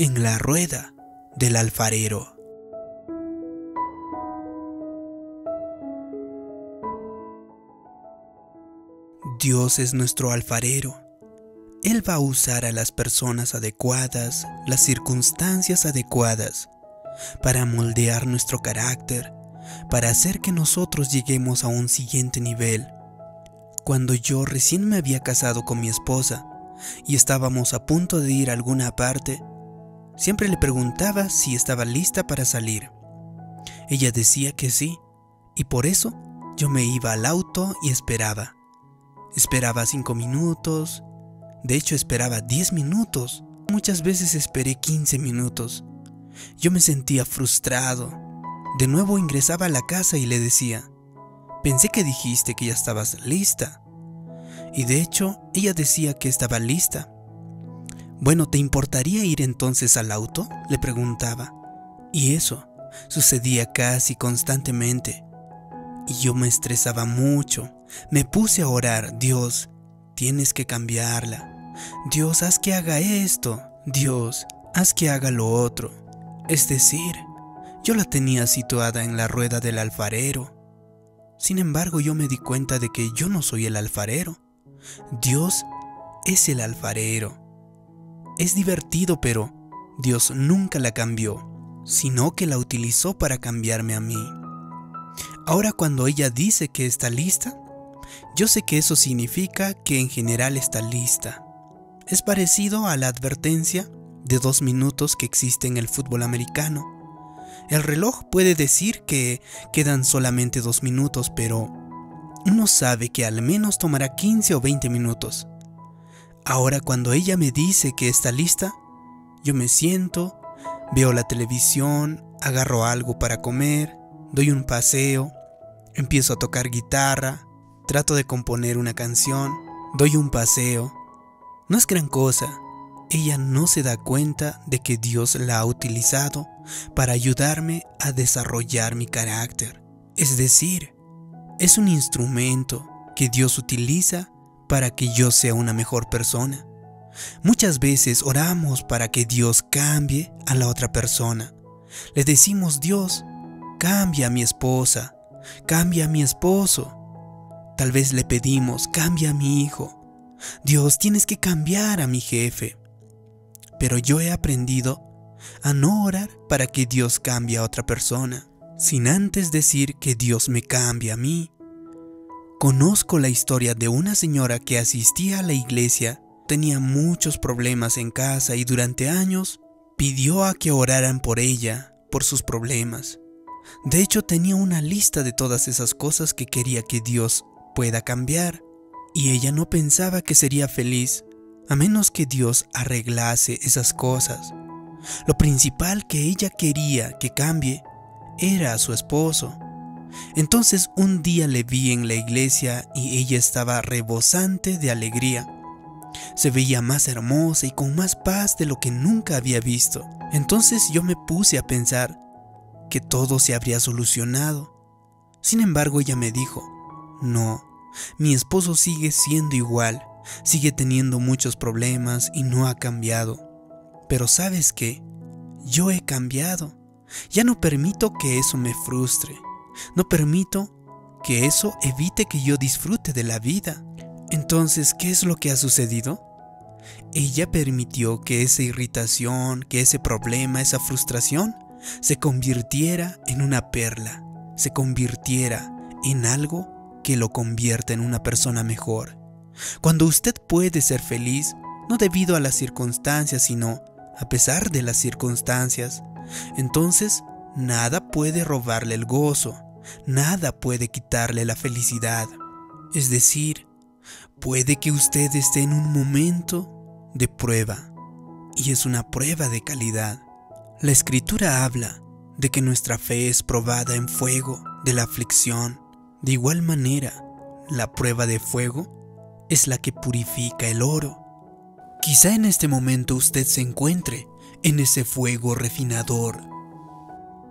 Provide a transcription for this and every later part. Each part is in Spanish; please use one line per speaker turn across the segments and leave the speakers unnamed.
en la rueda del alfarero. Dios es nuestro alfarero. Él va a usar a las personas adecuadas, las circunstancias adecuadas, para moldear nuestro carácter, para hacer que nosotros lleguemos a un siguiente nivel. Cuando yo recién me había casado con mi esposa y estábamos a punto de ir a alguna parte, siempre le preguntaba si estaba lista para salir. Ella decía que sí, y por eso yo me iba al auto y esperaba. Esperaba cinco minutos, de hecho esperaba diez minutos, muchas veces esperé 15 minutos. Yo me sentía frustrado. De nuevo ingresaba a la casa y le decía, pensé que dijiste que ya estabas lista. Y de hecho, ella decía que estaba lista. Bueno, ¿te importaría ir entonces al auto? le preguntaba. Y eso sucedía casi constantemente. Y yo me estresaba mucho. Me puse a orar, Dios, tienes que cambiarla. Dios, haz que haga esto. Dios, haz que haga lo otro. Es decir, yo la tenía situada en la rueda del alfarero. Sin embargo, yo me di cuenta de que yo no soy el alfarero. Dios es el alfarero. Es divertido, pero Dios nunca la cambió, sino que la utilizó para cambiarme a mí. Ahora cuando ella dice que está lista, yo sé que eso significa que en general está lista. Es parecido a la advertencia de dos minutos que existe en el fútbol americano. El reloj puede decir que quedan solamente dos minutos, pero uno sabe que al menos tomará 15 o 20 minutos. Ahora cuando ella me dice que está lista, yo me siento, veo la televisión, agarro algo para comer, doy un paseo, empiezo a tocar guitarra, trato de componer una canción, doy un paseo. No es gran cosa, ella no se da cuenta de que Dios la ha utilizado para ayudarme a desarrollar mi carácter. Es decir, es un instrumento que Dios utiliza para que yo sea una mejor persona. Muchas veces oramos para que Dios cambie a la otra persona. Le decimos, Dios, cambia a mi esposa, cambia a mi esposo. Tal vez le pedimos, cambia a mi hijo. Dios, tienes que cambiar a mi jefe. Pero yo he aprendido a no orar para que Dios cambie a otra persona, sin antes decir que Dios me cambie a mí. Conozco la historia de una señora que asistía a la iglesia, tenía muchos problemas en casa y durante años pidió a que oraran por ella, por sus problemas. De hecho, tenía una lista de todas esas cosas que quería que Dios pueda cambiar, y ella no pensaba que sería feliz a menos que Dios arreglase esas cosas. Lo principal que ella quería que cambie era a su esposo. Entonces un día le vi en la iglesia y ella estaba rebosante de alegría. Se veía más hermosa y con más paz de lo que nunca había visto. Entonces yo me puse a pensar que todo se habría solucionado. Sin embargo, ella me dijo, no, mi esposo sigue siendo igual sigue teniendo muchos problemas y no ha cambiado. Pero sabes qué, yo he cambiado. Ya no permito que eso me frustre. No permito que eso evite que yo disfrute de la vida. Entonces, ¿qué es lo que ha sucedido? Ella permitió que esa irritación, que ese problema, esa frustración, se convirtiera en una perla, se convirtiera en algo que lo convierta en una persona mejor. Cuando usted puede ser feliz, no debido a las circunstancias, sino a pesar de las circunstancias, entonces nada puede robarle el gozo, nada puede quitarle la felicidad. Es decir, puede que usted esté en un momento de prueba, y es una prueba de calidad. La escritura habla de que nuestra fe es probada en fuego de la aflicción. De igual manera, la prueba de fuego es la que purifica el oro. Quizá en este momento usted se encuentre en ese fuego refinador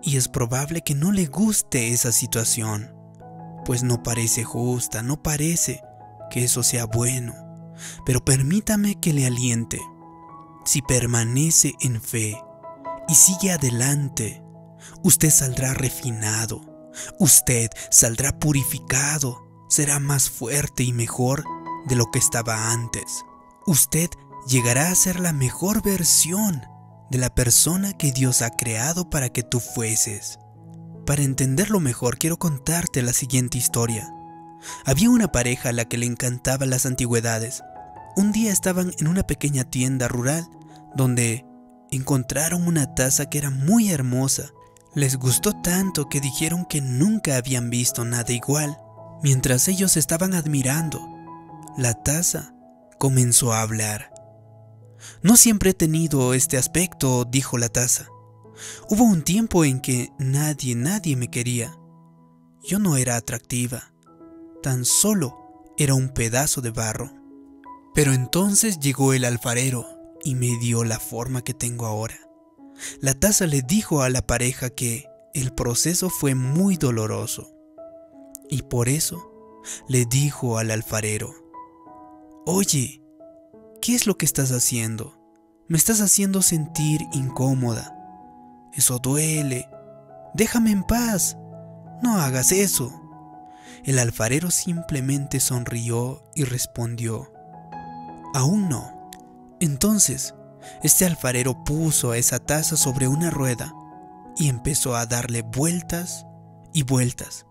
y es probable que no le guste esa situación, pues no parece justa, no parece que eso sea bueno, pero permítame que le aliente. si permanece en fe y sigue adelante, usted saldrá refinado, usted saldrá purificado, será más fuerte y mejor de lo que estaba antes. Usted llegará a ser la mejor versión de la persona que Dios ha creado para que tú fueses. Para entenderlo mejor quiero contarte la siguiente historia. Había una pareja a la que le encantaban las antigüedades. Un día estaban en una pequeña tienda rural donde encontraron una taza que era muy hermosa. Les gustó tanto que dijeron que nunca habían visto nada igual. Mientras ellos estaban admirando, la taza comenzó a hablar. No siempre he tenido este aspecto, dijo la taza. Hubo un tiempo en que nadie, nadie me quería. Yo no era atractiva, tan solo era un pedazo de barro. Pero entonces llegó el alfarero y me dio la forma que tengo ahora. La taza le dijo a la pareja que el proceso fue muy doloroso. Y por eso le dijo al alfarero, Oye, ¿qué es lo que estás haciendo? Me estás haciendo sentir incómoda. Eso duele. Déjame en paz. No hagas eso. El alfarero simplemente sonrió y respondió, Aún no. Entonces, este alfarero puso a esa taza sobre una rueda y empezó a darle vueltas y vueltas.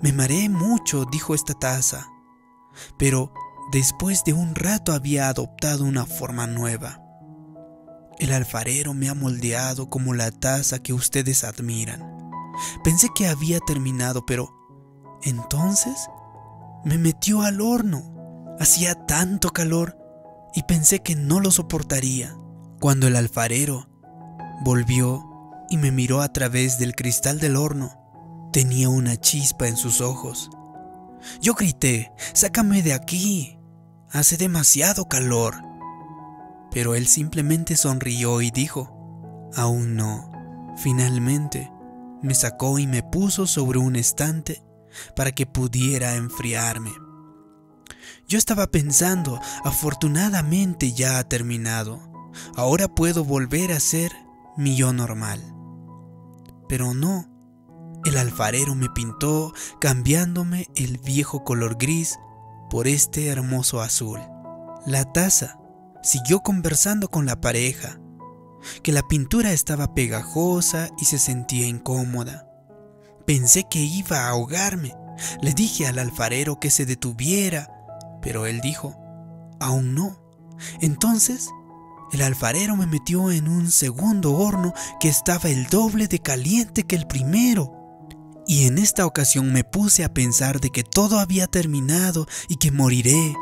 Me mareé mucho, dijo esta taza, pero después de un rato había adoptado una forma nueva. El alfarero me ha moldeado como la taza que ustedes admiran. Pensé que había terminado, pero entonces me metió al horno. Hacía tanto calor y pensé que no lo soportaría. Cuando el alfarero volvió y me miró a través del cristal del horno, tenía una chispa en sus ojos. Yo grité, sácame de aquí. Hace demasiado calor pero él simplemente sonrió y dijo, aún no. Finalmente, me sacó y me puso sobre un estante para que pudiera enfriarme. Yo estaba pensando, afortunadamente ya ha terminado. Ahora puedo volver a ser mi yo normal. Pero no. El alfarero me pintó cambiándome el viejo color gris por este hermoso azul. La taza siguió conversando con la pareja, que la pintura estaba pegajosa y se sentía incómoda. Pensé que iba a ahogarme. Le dije al alfarero que se detuviera, pero él dijo, aún no. Entonces, el alfarero me metió en un segundo horno que estaba el doble de caliente que el primero. Y en esta ocasión me puse a pensar de que todo había terminado y que moriré.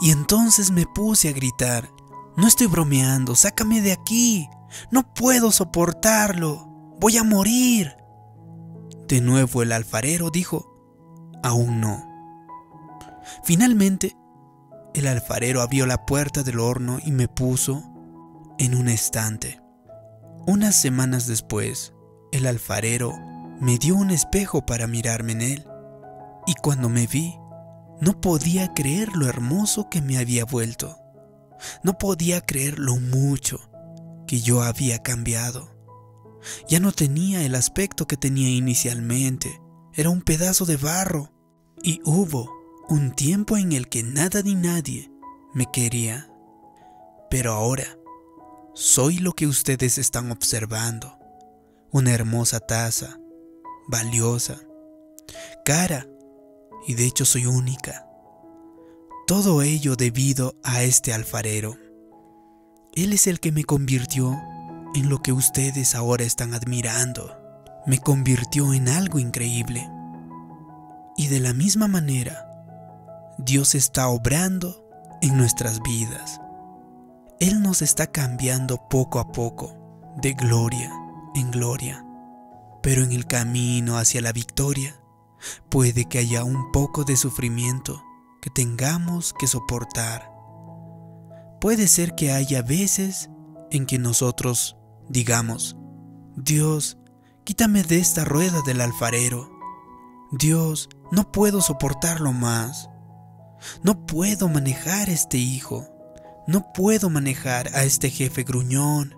Y entonces me puse a gritar, no estoy bromeando, sácame de aquí. No puedo soportarlo. Voy a morir. De nuevo el alfarero dijo, aún no. Finalmente, el alfarero abrió la puerta del horno y me puso en un estante. Unas semanas después, el alfarero me dio un espejo para mirarme en él, y cuando me vi, no podía creer lo hermoso que me había vuelto. No podía creer lo mucho que yo había cambiado. Ya no tenía el aspecto que tenía inicialmente. Era un pedazo de barro. Y hubo un tiempo en el que nada ni nadie me quería. Pero ahora soy lo que ustedes están observando. Una hermosa taza, valiosa, cara, y de hecho soy única. Todo ello debido a este alfarero. Él es el que me convirtió en lo que ustedes ahora están admirando. Me convirtió en algo increíble. Y de la misma manera, Dios está obrando en nuestras vidas. Él nos está cambiando poco a poco, de gloria en gloria. Pero en el camino hacia la victoria, puede que haya un poco de sufrimiento que tengamos que soportar. Puede ser que haya veces en que nosotros digamos, Dios, quítame de esta rueda del alfarero. Dios, no puedo soportarlo más. No puedo manejar este hijo. No puedo manejar a este jefe gruñón.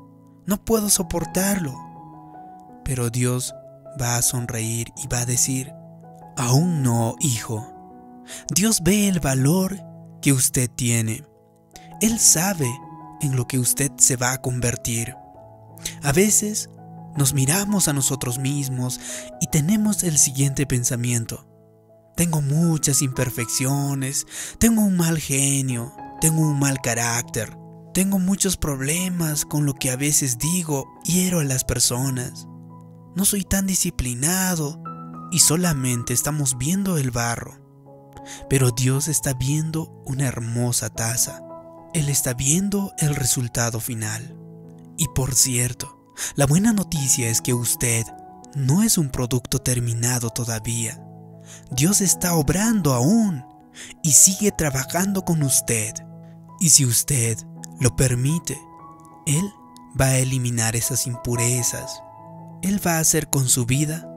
No puedo soportarlo. Pero Dios va a sonreír y va a decir, aún no, hijo. Dios ve el valor que usted tiene. Él sabe en lo que usted se va a convertir. A veces nos miramos a nosotros mismos y tenemos el siguiente pensamiento. Tengo muchas imperfecciones, tengo un mal genio, tengo un mal carácter, tengo muchos problemas con lo que a veces digo, hiero a las personas. No soy tan disciplinado y solamente estamos viendo el barro. Pero Dios está viendo una hermosa taza. Él está viendo el resultado final. Y por cierto, la buena noticia es que usted no es un producto terminado todavía. Dios está obrando aún y sigue trabajando con usted. Y si usted lo permite, Él va a eliminar esas impurezas. Él va a hacer con su vida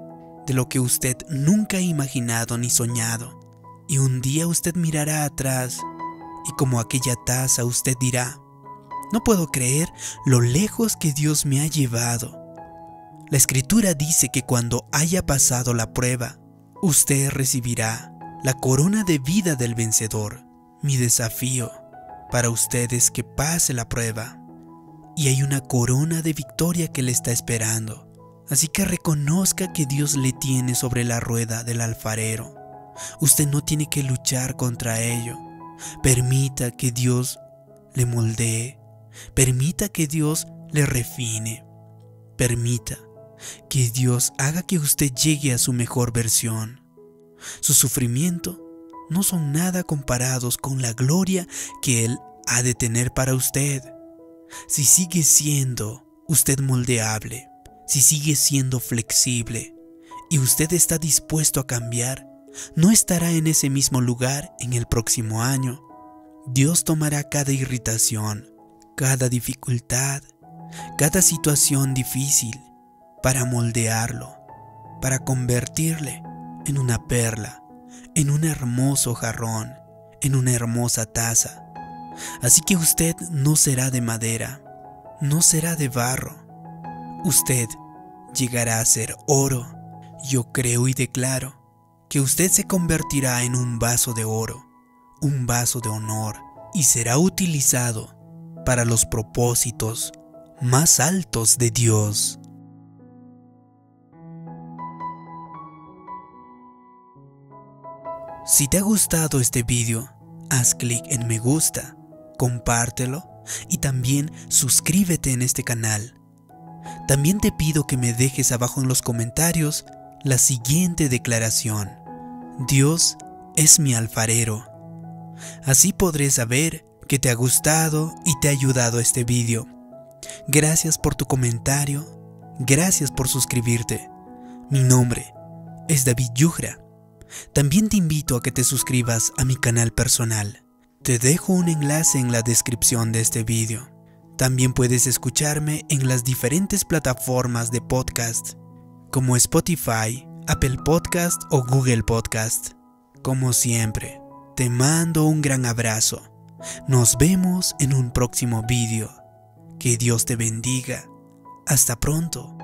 de lo que usted nunca ha imaginado ni soñado. Y un día usted mirará atrás y como aquella taza usted dirá, no puedo creer lo lejos que Dios me ha llevado. La escritura dice que cuando haya pasado la prueba, usted recibirá la corona de vida del vencedor. Mi desafío para usted es que pase la prueba. Y hay una corona de victoria que le está esperando. Así que reconozca que Dios le tiene sobre la rueda del alfarero. Usted no tiene que luchar contra ello. Permita que Dios le moldee. Permita que Dios le refine. Permita que Dios haga que usted llegue a su mejor versión. Su sufrimiento no son nada comparados con la gloria que Él ha de tener para usted. Si sigue siendo usted moldeable, si sigue siendo flexible y usted está dispuesto a cambiar, no estará en ese mismo lugar en el próximo año. Dios tomará cada irritación, cada dificultad, cada situación difícil para moldearlo, para convertirle en una perla, en un hermoso jarrón, en una hermosa taza. Así que usted no será de madera, no será de barro. Usted llegará a ser oro. Yo creo y declaro que usted se convertirá en un vaso de oro, un vaso de honor, y será utilizado para los propósitos más altos de Dios. Si te ha gustado este vídeo, haz clic en me gusta, compártelo y también suscríbete en este canal. También te pido que me dejes abajo en los comentarios la siguiente declaración. Dios es mi alfarero. Así podré saber que te ha gustado y te ha ayudado este vídeo. Gracias por tu comentario, gracias por suscribirte. Mi nombre es David Yugra. También te invito a que te suscribas a mi canal personal. Te dejo un enlace en la descripción de este vídeo. También puedes escucharme en las diferentes plataformas de podcast como Spotify, Apple Podcast o Google Podcast. Como siempre, te mando un gran abrazo. Nos vemos en un próximo vídeo. Que Dios te bendiga. Hasta pronto.